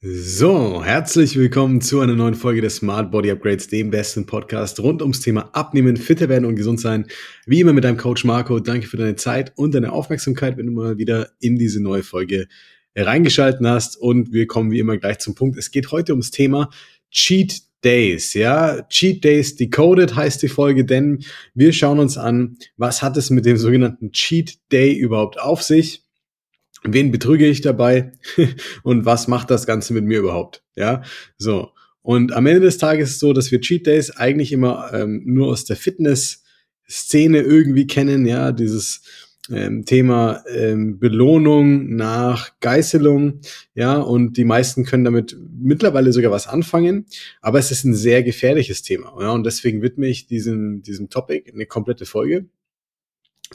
So, herzlich willkommen zu einer neuen Folge des Smart Body Upgrades, dem besten Podcast rund ums Thema Abnehmen, fitter werden und gesund sein. Wie immer mit deinem Coach Marco. Danke für deine Zeit und deine Aufmerksamkeit, wenn du mal wieder in diese neue Folge reingeschalten hast. Und wir kommen wie immer gleich zum Punkt. Es geht heute ums Thema Cheat Days, ja. Cheat Days Decoded heißt die Folge, denn wir schauen uns an, was hat es mit dem sogenannten Cheat Day überhaupt auf sich? Wen betrüge ich dabei und was macht das Ganze mit mir überhaupt? Ja, so. Und am Ende des Tages ist es so, dass wir Cheat Days eigentlich immer ähm, nur aus der Fitness-Szene irgendwie kennen, ja, dieses ähm, Thema ähm, Belohnung nach Geißelung, ja, und die meisten können damit mittlerweile sogar was anfangen, aber es ist ein sehr gefährliches Thema, ja, und deswegen widme ich diesem, diesem Topic eine komplette Folge.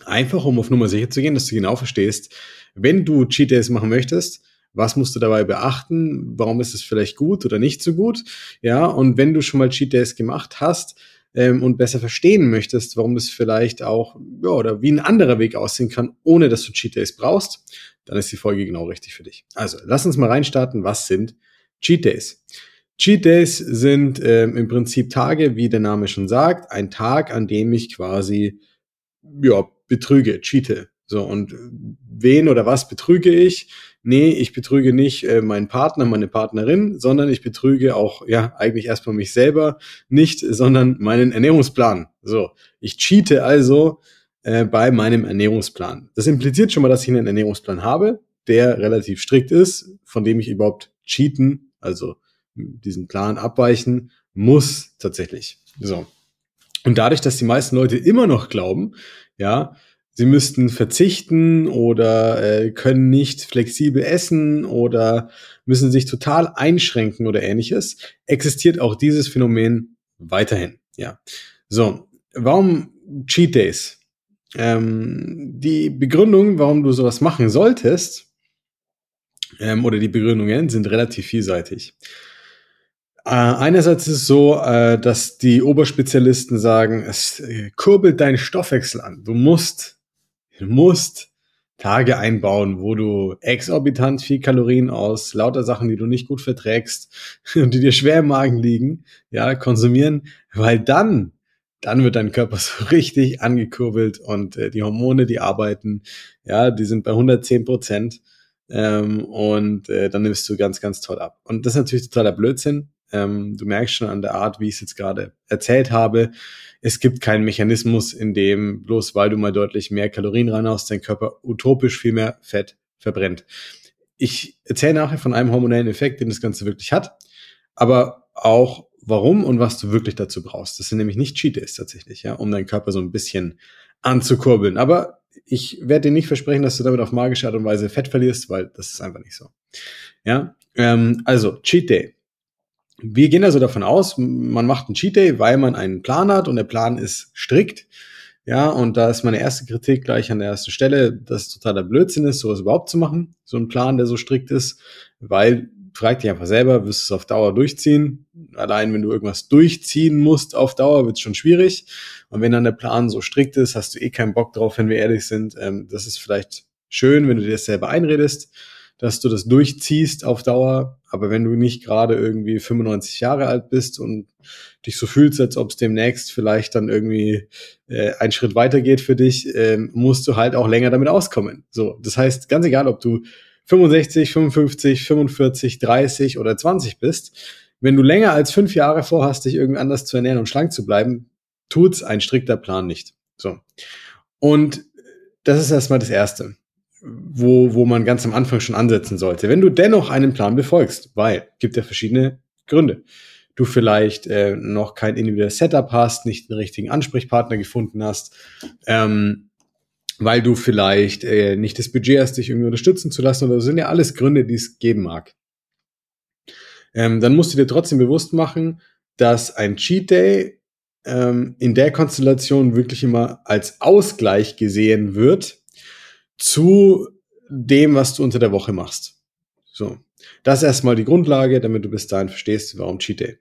Einfach um auf Nummer sicher zu gehen, dass du genau verstehst, wenn du Cheat Days machen möchtest, was musst du dabei beachten? Warum ist es vielleicht gut oder nicht so gut? Ja, und wenn du schon mal Cheat Days gemacht hast ähm, und besser verstehen möchtest, warum das vielleicht auch, ja, oder wie ein anderer Weg aussehen kann, ohne dass du Cheat Days brauchst, dann ist die Folge genau richtig für dich. Also, lass uns mal reinstarten. Was sind Cheat Days? Cheat Days sind ähm, im Prinzip Tage, wie der Name schon sagt, ein Tag, an dem ich quasi ja, betrüge, cheate. So, und wen oder was betrüge ich? Nee, ich betrüge nicht äh, meinen Partner, meine Partnerin, sondern ich betrüge auch, ja, eigentlich erstmal mich selber nicht, sondern meinen Ernährungsplan. So, ich cheate also äh, bei meinem Ernährungsplan. Das impliziert schon mal, dass ich einen Ernährungsplan habe, der relativ strikt ist, von dem ich überhaupt cheaten, also diesen Plan abweichen muss tatsächlich. So. Und dadurch, dass die meisten Leute immer noch glauben, ja, sie müssten verzichten oder äh, können nicht flexibel essen oder müssen sich total einschränken oder ähnliches, existiert auch dieses Phänomen weiterhin. Ja. So, warum Cheat Days? Ähm, die Begründung, warum du sowas machen solltest, ähm, oder die Begründungen sind relativ vielseitig. Äh, einerseits ist es so, äh, dass die Oberspezialisten sagen, es äh, kurbelt deinen Stoffwechsel an. Du musst Du musst Tage einbauen, wo du exorbitant viel Kalorien aus lauter Sachen, die du nicht gut verträgst und die dir schwer im Magen liegen, ja, konsumieren, weil dann, dann wird dein Körper so richtig angekurbelt und äh, die Hormone, die arbeiten, ja, die sind bei 110 Prozent ähm, und äh, dann nimmst du ganz, ganz toll ab. Und das ist natürlich totaler Blödsinn. Ähm, du merkst schon an der Art, wie ich es jetzt gerade erzählt habe, es gibt keinen Mechanismus, in dem bloß weil du mal deutlich mehr Kalorien reinhaust, dein Körper utopisch viel mehr Fett verbrennt. Ich erzähle nachher von einem hormonellen Effekt, den das Ganze wirklich hat, aber auch warum und was du wirklich dazu brauchst. Das sind nämlich nicht Cheat Days tatsächlich, ja, um deinen Körper so ein bisschen anzukurbeln. Aber ich werde dir nicht versprechen, dass du damit auf magische Art und Weise Fett verlierst, weil das ist einfach nicht so. Ja, ähm, also Cheat Day wir gehen also davon aus, man macht einen Cheat Day, weil man einen Plan hat und der Plan ist strikt. Ja, und da ist meine erste Kritik gleich an der ersten Stelle, dass es totaler Blödsinn ist, sowas überhaupt zu machen. So ein Plan, der so strikt ist, weil, frag dich einfach selber, wirst du es auf Dauer durchziehen? Allein wenn du irgendwas durchziehen musst auf Dauer, wird es schon schwierig. Und wenn dann der Plan so strikt ist, hast du eh keinen Bock drauf, wenn wir ehrlich sind. Ähm, das ist vielleicht schön, wenn du dir das selber einredest dass du das durchziehst auf Dauer. Aber wenn du nicht gerade irgendwie 95 Jahre alt bist und dich so fühlst, als ob es demnächst vielleicht dann irgendwie äh, ein Schritt weitergeht für dich, äh, musst du halt auch länger damit auskommen. So, das heißt, ganz egal, ob du 65, 55, 45, 30 oder 20 bist, wenn du länger als fünf Jahre vorhast, dich irgendwie anders zu ernähren und schlank zu bleiben, tut's ein strikter Plan nicht. So. Und das ist erstmal das Erste wo, wo man ganz am Anfang schon ansetzen sollte. Wenn du dennoch einen Plan befolgst, weil gibt ja verschiedene Gründe. Du vielleicht äh, noch kein individuelles Setup hast, nicht den richtigen Ansprechpartner gefunden hast, ähm, weil du vielleicht äh, nicht das Budget hast, dich irgendwie unterstützen zu lassen, oder das sind ja alles Gründe, die es geben mag. Ähm, dann musst du dir trotzdem bewusst machen, dass ein Cheat Day ähm, in der Konstellation wirklich immer als Ausgleich gesehen wird zu dem, was du unter der Woche machst. So. Das ist erstmal die Grundlage, damit du bis dahin verstehst, warum Cheat Day.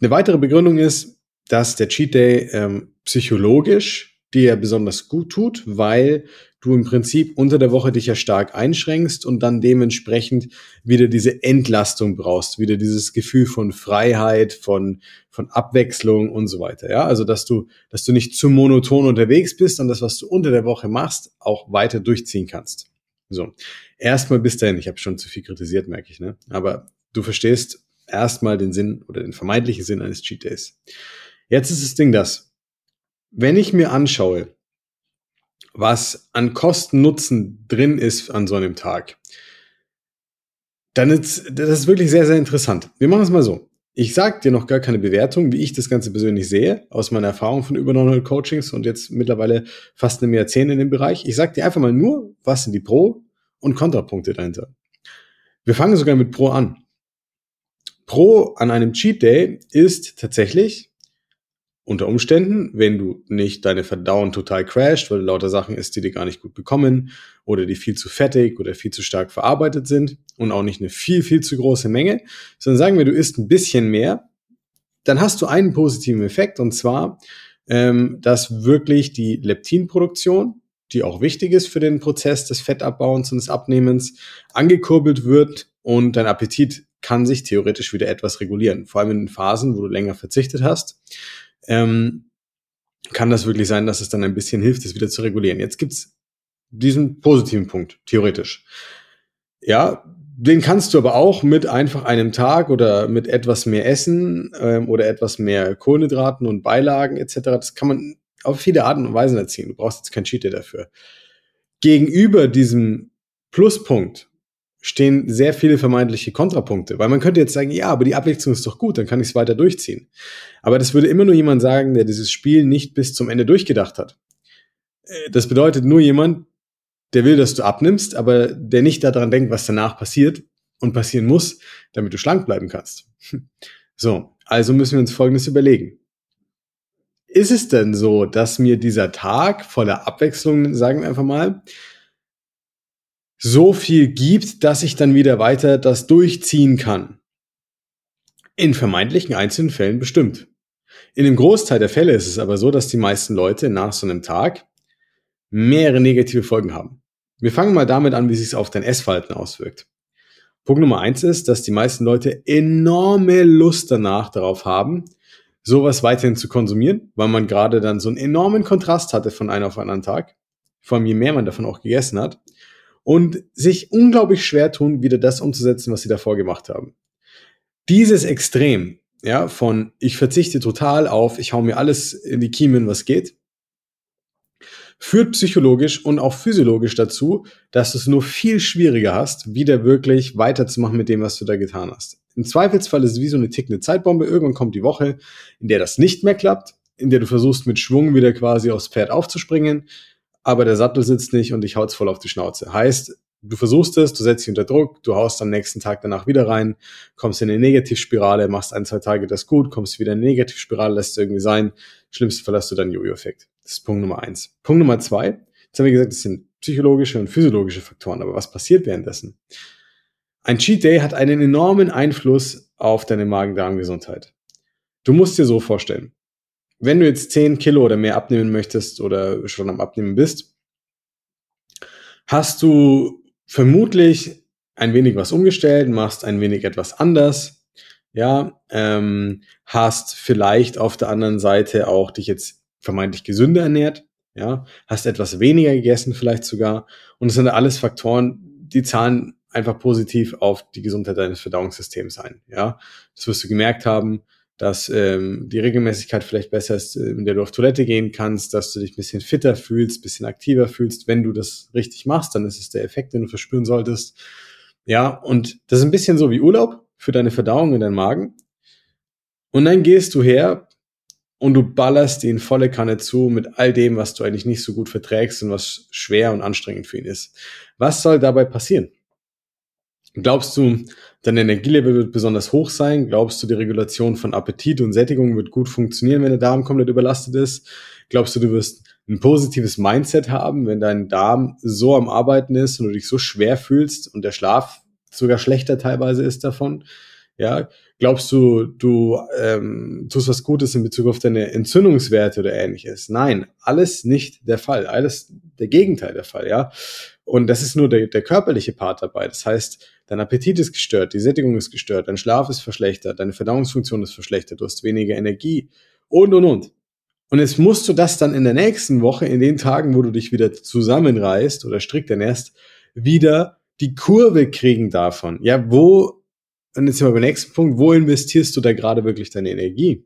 Eine weitere Begründung ist, dass der Cheat Day ähm, psychologisch dir besonders gut tut, weil du im Prinzip unter der Woche dich ja stark einschränkst und dann dementsprechend wieder diese Entlastung brauchst, wieder dieses Gefühl von Freiheit, von, von Abwechslung und so weiter. Ja, also dass du, dass du nicht zu monoton unterwegs bist und das, was du unter der Woche machst, auch weiter durchziehen kannst. So, erstmal bis dahin. Ich habe schon zu viel kritisiert, merke ich, ne? Aber du verstehst erstmal den Sinn oder den vermeintlichen Sinn eines Cheat Days. Jetzt ist das Ding das, wenn ich mir anschaue, was an Kosten-Nutzen drin ist an so einem Tag, dann ist das ist wirklich sehr, sehr interessant. Wir machen es mal so. Ich sage dir noch gar keine Bewertung, wie ich das Ganze persönlich sehe, aus meiner Erfahrung von über 900 Coachings und jetzt mittlerweile fast einem Jahrzehnt in dem Bereich. Ich sage dir einfach mal nur, was sind die Pro- und Kontrapunkte dahinter. Wir fangen sogar mit Pro an. Pro an einem Cheat Day ist tatsächlich unter Umständen, wenn du nicht deine Verdauung total crasht, weil du lauter Sachen isst, die dir gar nicht gut bekommen oder die viel zu fettig oder viel zu stark verarbeitet sind und auch nicht eine viel, viel zu große Menge, sondern sagen wir, du isst ein bisschen mehr, dann hast du einen positiven Effekt und zwar, ähm, dass wirklich die Leptinproduktion, die auch wichtig ist für den Prozess des Fettabbauens und des Abnehmens, angekurbelt wird und dein Appetit kann sich theoretisch wieder etwas regulieren, vor allem in den Phasen, wo du länger verzichtet hast ähm, kann das wirklich sein, dass es dann ein bisschen hilft, es wieder zu regulieren. Jetzt gibt's diesen positiven Punkt, theoretisch. Ja, den kannst du aber auch mit einfach einem Tag oder mit etwas mehr Essen ähm, oder etwas mehr Kohlenhydraten und Beilagen etc. Das kann man auf viele Arten und Weisen erzielen. Du brauchst jetzt kein Cheat dafür. Gegenüber diesem Pluspunkt stehen sehr viele vermeintliche Kontrapunkte, weil man könnte jetzt sagen, ja, aber die Abwechslung ist doch gut, dann kann ich es weiter durchziehen. Aber das würde immer nur jemand sagen, der dieses Spiel nicht bis zum Ende durchgedacht hat. Äh, das bedeutet nur jemand, der will, dass du abnimmst, aber der nicht daran denkt, was danach passiert und passieren muss, damit du schlank bleiben kannst. So, also müssen wir uns Folgendes überlegen. Ist es denn so, dass mir dieser Tag voller Abwechslung, sagen wir einfach mal, so viel gibt, dass ich dann wieder weiter das durchziehen kann. In vermeintlichen einzelnen Fällen bestimmt. In dem Großteil der Fälle ist es aber so, dass die meisten Leute nach so einem Tag mehrere negative Folgen haben. Wir fangen mal damit an, wie sich es auf dein Essverhalten auswirkt. Punkt Nummer eins ist, dass die meisten Leute enorme Lust danach darauf haben, sowas weiterhin zu konsumieren, weil man gerade dann so einen enormen Kontrast hatte von einem auf einen anderen Tag. Vor allem je mehr man davon auch gegessen hat und sich unglaublich schwer tun, wieder das umzusetzen, was sie davor gemacht haben. Dieses Extrem, ja, von ich verzichte total auf, ich hau mir alles in die Kiemen, was geht, führt psychologisch und auch physiologisch dazu, dass du es nur viel schwieriger hast, wieder wirklich weiterzumachen mit dem, was du da getan hast. Im Zweifelsfall ist es wie so eine tickende Zeitbombe. Irgendwann kommt die Woche, in der das nicht mehr klappt, in der du versuchst, mit Schwung wieder quasi aufs Pferd aufzuspringen, aber der Sattel sitzt nicht und ich hau's voll auf die Schnauze. Heißt, du versuchst es, du setzt dich unter Druck, du haust am nächsten Tag danach wieder rein, kommst in eine Negativspirale, machst ein, zwei Tage das gut, kommst wieder in eine Negativspirale, lässt es irgendwie sein. Schlimmsten Fall hast du dann Jojo-Effekt. Das ist Punkt Nummer eins. Punkt Nummer zwei, jetzt haben wir gesagt, das sind psychologische und physiologische Faktoren, aber was passiert währenddessen? Ein Cheat Day hat einen enormen Einfluss auf deine Magen-Darm-Gesundheit. Du musst dir so vorstellen, wenn du jetzt 10 Kilo oder mehr abnehmen möchtest oder schon am Abnehmen bist, hast du vermutlich ein wenig was umgestellt, machst ein wenig etwas anders, ja, ähm, hast vielleicht auf der anderen Seite auch dich jetzt vermeintlich gesünder ernährt, ja, hast etwas weniger gegessen vielleicht sogar und es sind alles Faktoren, die zahlen einfach positiv auf die Gesundheit deines Verdauungssystems ein, ja. Das wirst du gemerkt haben, dass ähm, die Regelmäßigkeit vielleicht besser ist, äh, in der du auf Toilette gehen kannst, dass du dich ein bisschen fitter fühlst, ein bisschen aktiver fühlst. Wenn du das richtig machst, dann ist es der Effekt, den du verspüren solltest. Ja, und das ist ein bisschen so wie Urlaub für deine Verdauung in deinem Magen. Und dann gehst du her und du ballerst ihn volle Kanne zu mit all dem, was du eigentlich nicht so gut verträgst und was schwer und anstrengend für ihn ist. Was soll dabei passieren? Glaubst du, dein Energielevel wird besonders hoch sein? Glaubst du, die Regulation von Appetit und Sättigung wird gut funktionieren, wenn der Darm komplett überlastet ist? Glaubst du, du wirst ein positives Mindset haben, wenn dein Darm so am Arbeiten ist und du dich so schwer fühlst und der Schlaf sogar schlechter teilweise ist davon? Ja, glaubst du, du ähm, tust was Gutes in Bezug auf deine Entzündungswerte oder ähnliches? Nein, alles nicht der Fall. Alles der Gegenteil der Fall, ja. Und das ist nur der, der körperliche Part dabei. Das heißt, dein Appetit ist gestört, die Sättigung ist gestört, dein Schlaf ist verschlechtert, deine Verdauungsfunktion ist verschlechtert, du hast weniger Energie und und und. Und jetzt musst du das dann in der nächsten Woche, in den Tagen, wo du dich wieder zusammenreißt oder strikt ernährst, wieder die Kurve kriegen davon. Ja, wo, und jetzt sind wir beim nächsten Punkt, wo investierst du da gerade wirklich deine Energie?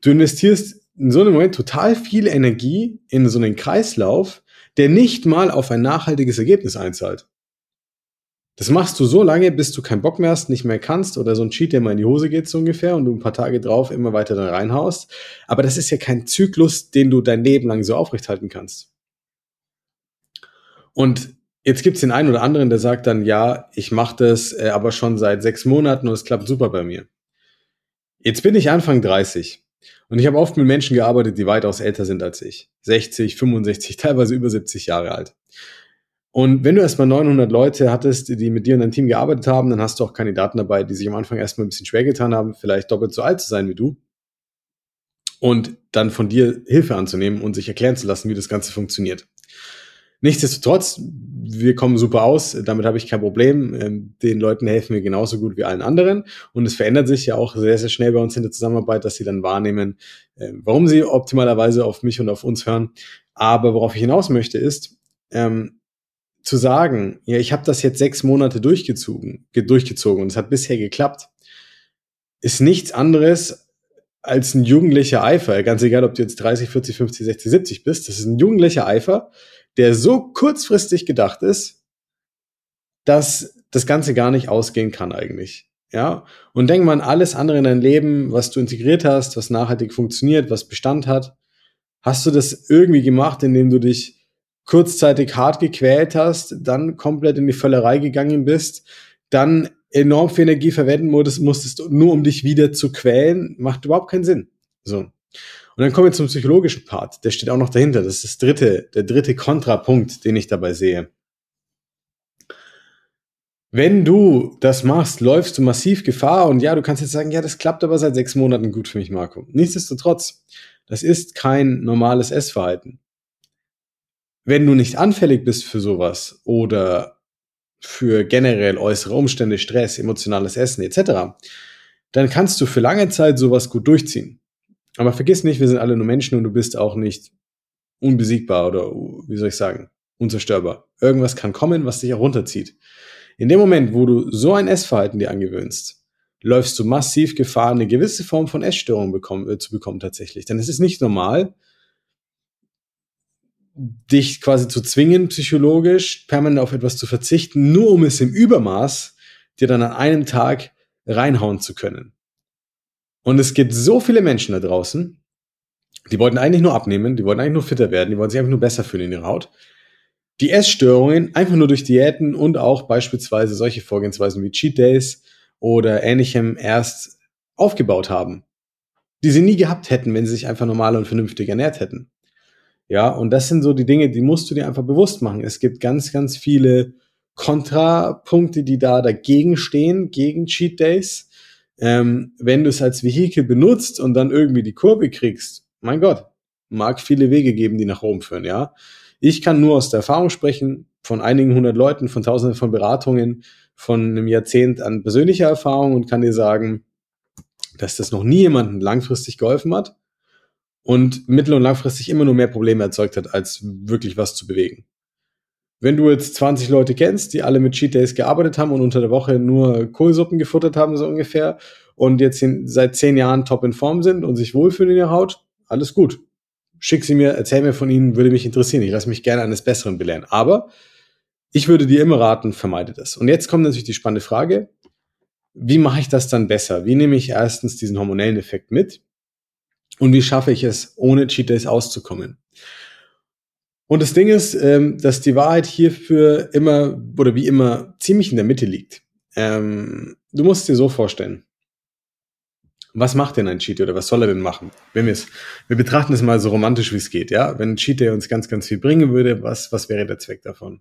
Du investierst in so einem Moment total viel Energie in so einen Kreislauf, der nicht mal auf ein nachhaltiges Ergebnis einzahlt. Das machst du so lange, bis du keinen Bock mehr hast, nicht mehr kannst oder so ein Cheat, der mal in die Hose geht so ungefähr und du ein paar Tage drauf immer weiter da reinhaust. Aber das ist ja kein Zyklus, den du dein Leben lang so aufrechthalten kannst. Und jetzt gibt's den einen oder anderen, der sagt dann, ja, ich mache das äh, aber schon seit sechs Monaten und es klappt super bei mir. Jetzt bin ich Anfang 30 und ich habe oft mit Menschen gearbeitet, die weitaus älter sind als ich. 60, 65, teilweise über 70 Jahre alt. Und wenn du erstmal 900 Leute hattest, die mit dir in deinem Team gearbeitet haben, dann hast du auch Kandidaten dabei, die sich am Anfang erstmal ein bisschen schwer getan haben, vielleicht doppelt so alt zu sein wie du. Und dann von dir Hilfe anzunehmen und sich erklären zu lassen, wie das Ganze funktioniert. Nichtsdestotrotz, wir kommen super aus, damit habe ich kein Problem. Ähm, den Leuten helfen wir genauso gut wie allen anderen. Und es verändert sich ja auch sehr, sehr schnell bei uns in der Zusammenarbeit, dass sie dann wahrnehmen, ähm, warum sie optimalerweise auf mich und auf uns hören. Aber worauf ich hinaus möchte, ist, ähm, zu sagen, ja, ich habe das jetzt sechs Monate durchgezogen, durchgezogen und es hat bisher geklappt, ist nichts anderes als ein jugendlicher Eifer. Ganz egal, ob du jetzt 30, 40, 50, 60, 70 bist. Das ist ein jugendlicher Eifer, der so kurzfristig gedacht ist, dass das Ganze gar nicht ausgehen kann eigentlich. Ja, und denk mal an alles andere in deinem Leben, was du integriert hast, was nachhaltig funktioniert, was Bestand hat. Hast du das irgendwie gemacht, indem du dich kurzzeitig hart gequält hast, dann komplett in die Völlerei gegangen bist, dann enorm viel Energie verwenden musstest, nur um dich wieder zu quälen, macht überhaupt keinen Sinn. So. Und dann kommen wir zum psychologischen Part. Der steht auch noch dahinter. Das ist das dritte, der dritte Kontrapunkt, den ich dabei sehe. Wenn du das machst, läufst du massiv Gefahr und ja, du kannst jetzt sagen, ja, das klappt aber seit sechs Monaten gut für mich, Marco. Nichtsdestotrotz, das ist kein normales Essverhalten wenn du nicht anfällig bist für sowas oder für generell äußere Umstände, Stress, emotionales Essen etc., dann kannst du für lange Zeit sowas gut durchziehen. Aber vergiss nicht, wir sind alle nur Menschen und du bist auch nicht unbesiegbar oder, wie soll ich sagen, unzerstörbar. Irgendwas kann kommen, was dich auch runterzieht. In dem Moment, wo du so ein Essverhalten dir angewöhnst, läufst du massiv Gefahr, eine gewisse Form von Essstörung bekommen, äh, zu bekommen tatsächlich. Denn es ist nicht normal, dich quasi zu zwingen, psychologisch permanent auf etwas zu verzichten, nur um es im Übermaß dir dann an einem Tag reinhauen zu können. Und es gibt so viele Menschen da draußen, die wollten eigentlich nur abnehmen, die wollten eigentlich nur fitter werden, die wollten sich einfach nur besser fühlen in ihrer Haut. Die Essstörungen einfach nur durch Diäten und auch beispielsweise solche Vorgehensweisen wie Cheat Days oder ähnlichem erst aufgebaut haben, die sie nie gehabt hätten, wenn sie sich einfach normal und vernünftig ernährt hätten. Ja, und das sind so die Dinge, die musst du dir einfach bewusst machen. Es gibt ganz, ganz viele Kontrapunkte, die da dagegen stehen, gegen Cheat Days. Ähm, wenn du es als Vehikel benutzt und dann irgendwie die Kurve kriegst, mein Gott, mag viele Wege geben, die nach oben führen, ja. Ich kann nur aus der Erfahrung sprechen, von einigen hundert Leuten, von tausenden von Beratungen, von einem Jahrzehnt an persönlicher Erfahrung und kann dir sagen, dass das noch nie jemandem langfristig geholfen hat und mittel- und langfristig immer nur mehr Probleme erzeugt hat, als wirklich was zu bewegen. Wenn du jetzt 20 Leute kennst, die alle mit Cheat Days gearbeitet haben und unter der Woche nur Kohlsuppen gefuttert haben, so ungefähr, und jetzt seit zehn Jahren top in Form sind und sich wohlfühlen in ihrer Haut, alles gut. Schick sie mir, erzähl mir von ihnen, würde mich interessieren. Ich lasse mich gerne eines Besseren belehren. Aber ich würde dir immer raten, vermeide das. Und jetzt kommt natürlich die spannende Frage, wie mache ich das dann besser? Wie nehme ich erstens diesen hormonellen Effekt mit? Und wie schaffe ich es, ohne Cheat Days auszukommen? Und das Ding ist, ähm, dass die Wahrheit hierfür immer oder wie immer ziemlich in der Mitte liegt. Ähm, du musst dir so vorstellen. Was macht denn ein Cheat oder was soll er denn machen? Wenn wir es, wir betrachten es mal so romantisch wie es geht, ja? Wenn ein Cheat uns ganz, ganz viel bringen würde, was, was wäre der Zweck davon?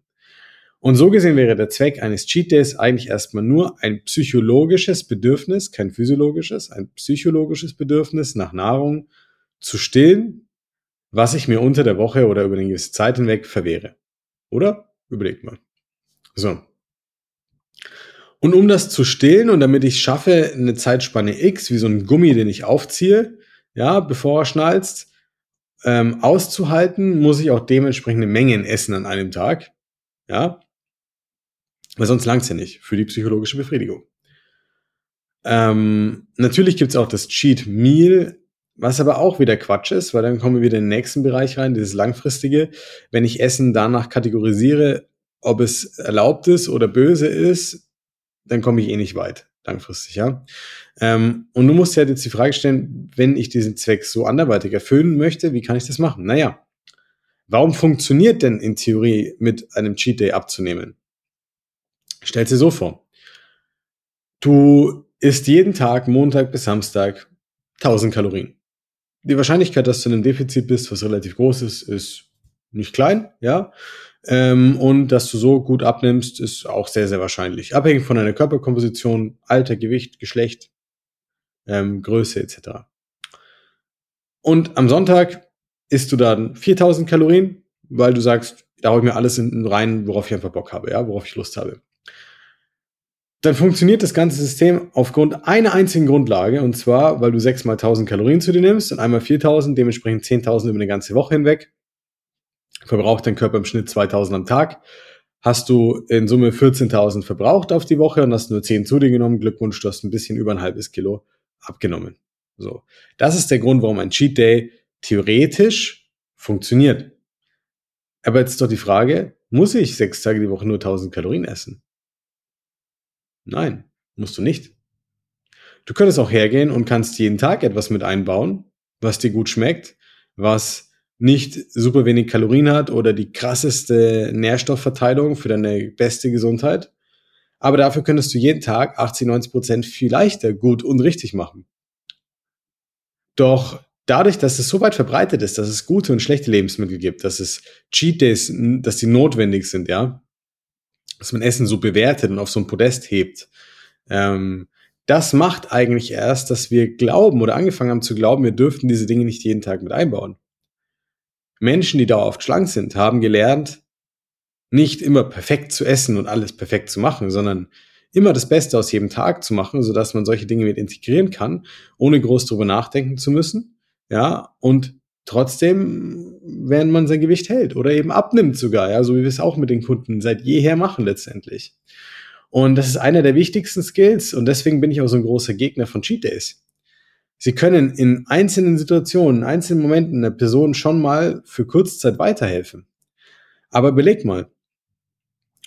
Und so gesehen wäre der Zweck eines Cheat Days eigentlich erstmal nur ein psychologisches Bedürfnis, kein physiologisches, ein psychologisches Bedürfnis nach Nahrung zu stillen, was ich mir unter der Woche oder über eine gewisse Zeit hinweg verwehre. Oder? Überlegt mal. So. Und um das zu stillen und damit ich schaffe, eine Zeitspanne X, wie so ein Gummi, den ich aufziehe, ja, bevor er schnalzt, ähm, auszuhalten, muss ich auch dementsprechende Mengen essen an einem Tag. Ja. Weil sonst langt's ja nicht für die psychologische Befriedigung. Ähm, natürlich gibt's auch das Cheat Meal, was aber auch wieder Quatsch ist, weil dann kommen wir wieder in den nächsten Bereich rein, dieses langfristige. Wenn ich Essen danach kategorisiere, ob es erlaubt ist oder böse ist, dann komme ich eh nicht weit, langfristig, ja. Ähm, und du musst ja jetzt die Frage stellen, wenn ich diesen Zweck so anderweitig erfüllen möchte, wie kann ich das machen? Naja, warum funktioniert denn in Theorie mit einem Cheat Day abzunehmen? Stell dir so vor. Du isst jeden Tag, Montag bis Samstag, 1000 Kalorien. Die Wahrscheinlichkeit, dass du in einem Defizit bist, was relativ groß ist, ist nicht klein, ja. Ähm, und dass du so gut abnimmst, ist auch sehr, sehr wahrscheinlich. Abhängig von deiner Körperkomposition, Alter, Gewicht, Geschlecht, ähm, Größe etc. Und am Sonntag isst du dann 4000 Kalorien, weil du sagst, da hau ich mir alles in, rein, worauf ich einfach Bock habe, ja, worauf ich Lust habe. Dann funktioniert das ganze System aufgrund einer einzigen Grundlage, und zwar, weil du 6 mal 1000 Kalorien zu dir nimmst und einmal 4000, dementsprechend 10.000 über eine ganze Woche hinweg. Verbraucht dein Körper im Schnitt 2000 am Tag. Hast du in Summe 14.000 verbraucht auf die Woche und hast nur 10 zu dir genommen. Glückwunsch, du hast ein bisschen über ein halbes Kilo abgenommen. So. Das ist der Grund, warum ein Cheat Day theoretisch funktioniert. Aber jetzt ist doch die Frage, muss ich sechs Tage die Woche nur 1000 Kalorien essen? Nein, musst du nicht. Du könntest auch hergehen und kannst jeden Tag etwas mit einbauen, was dir gut schmeckt, was nicht super wenig Kalorien hat oder die krasseste Nährstoffverteilung für deine beste Gesundheit. Aber dafür könntest du jeden Tag 80, 90 Prozent viel leichter gut und richtig machen. Doch dadurch, dass es so weit verbreitet ist, dass es gute und schlechte Lebensmittel gibt, dass es Cheat Days, dass die notwendig sind, ja, dass man Essen so bewertet und auf so ein Podest hebt, ähm, das macht eigentlich erst, dass wir glauben oder angefangen haben zu glauben, wir dürften diese Dinge nicht jeden Tag mit einbauen. Menschen, die dauerhaft schlank sind, haben gelernt, nicht immer perfekt zu essen und alles perfekt zu machen, sondern immer das Beste aus jedem Tag zu machen, sodass man solche Dinge mit integrieren kann, ohne groß drüber nachdenken zu müssen. Ja, und trotzdem, wenn man sein Gewicht hält oder eben abnimmt sogar, ja, so wie wir es auch mit den Kunden seit jeher machen letztendlich. Und das ist einer der wichtigsten Skills und deswegen bin ich auch so ein großer Gegner von Cheat Days. Sie können in einzelnen Situationen, in einzelnen Momenten einer Person schon mal für Kurzzeit weiterhelfen. Aber beleg mal,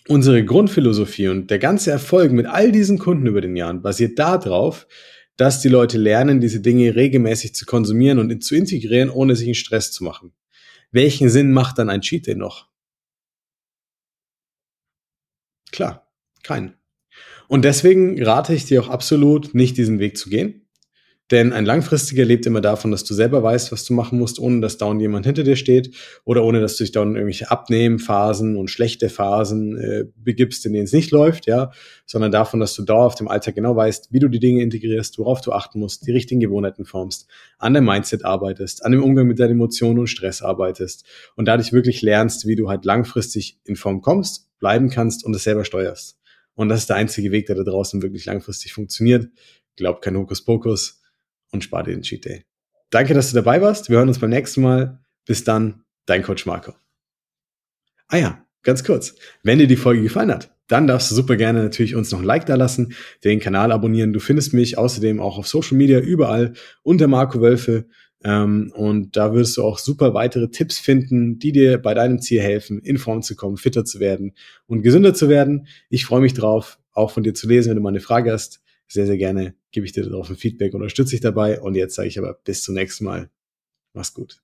unsere Grundphilosophie und der ganze Erfolg mit all diesen Kunden über den Jahren basiert darauf, dass die Leute lernen, diese Dinge regelmäßig zu konsumieren und zu integrieren, ohne sich einen Stress zu machen. Welchen Sinn macht dann ein Cheat Day noch? Klar, keinen. Und deswegen rate ich dir auch absolut, nicht diesen Weg zu gehen. Denn ein langfristiger lebt immer davon, dass du selber weißt, was du machen musst, ohne dass dauernd jemand hinter dir steht oder ohne dass du dich dauernd irgendwelche Abnehmphasen und schlechte Phasen äh, begibst, in denen es nicht läuft, ja, sondern davon, dass du dauerhaft im Alltag genau weißt, wie du die Dinge integrierst, worauf du achten musst, die richtigen Gewohnheiten formst, an dem Mindset arbeitest, an dem Umgang mit deinen Emotionen und Stress arbeitest und dadurch wirklich lernst, wie du halt langfristig in Form kommst, bleiben kannst und es selber steuerst. Und das ist der einzige Weg, der da draußen wirklich langfristig funktioniert. Glaub kein Hokuspokus und spar dir den Cheat Day. Danke, dass du dabei warst. Wir hören uns beim nächsten Mal. Bis dann, dein Coach Marco. Ah ja, ganz kurz. Wenn dir die Folge gefallen hat, dann darfst du super gerne natürlich uns noch ein Like da lassen, den Kanal abonnieren. Du findest mich außerdem auch auf Social Media überall unter Marco Wölfe. Ähm, und da wirst du auch super weitere Tipps finden, die dir bei deinem Ziel helfen, in Form zu kommen, fitter zu werden und gesünder zu werden. Ich freue mich drauf, auch von dir zu lesen, wenn du mal eine Frage hast sehr, sehr gerne gebe ich dir darauf ein Feedback, unterstütze dich dabei. Und jetzt sage ich aber bis zum nächsten Mal. Mach's gut.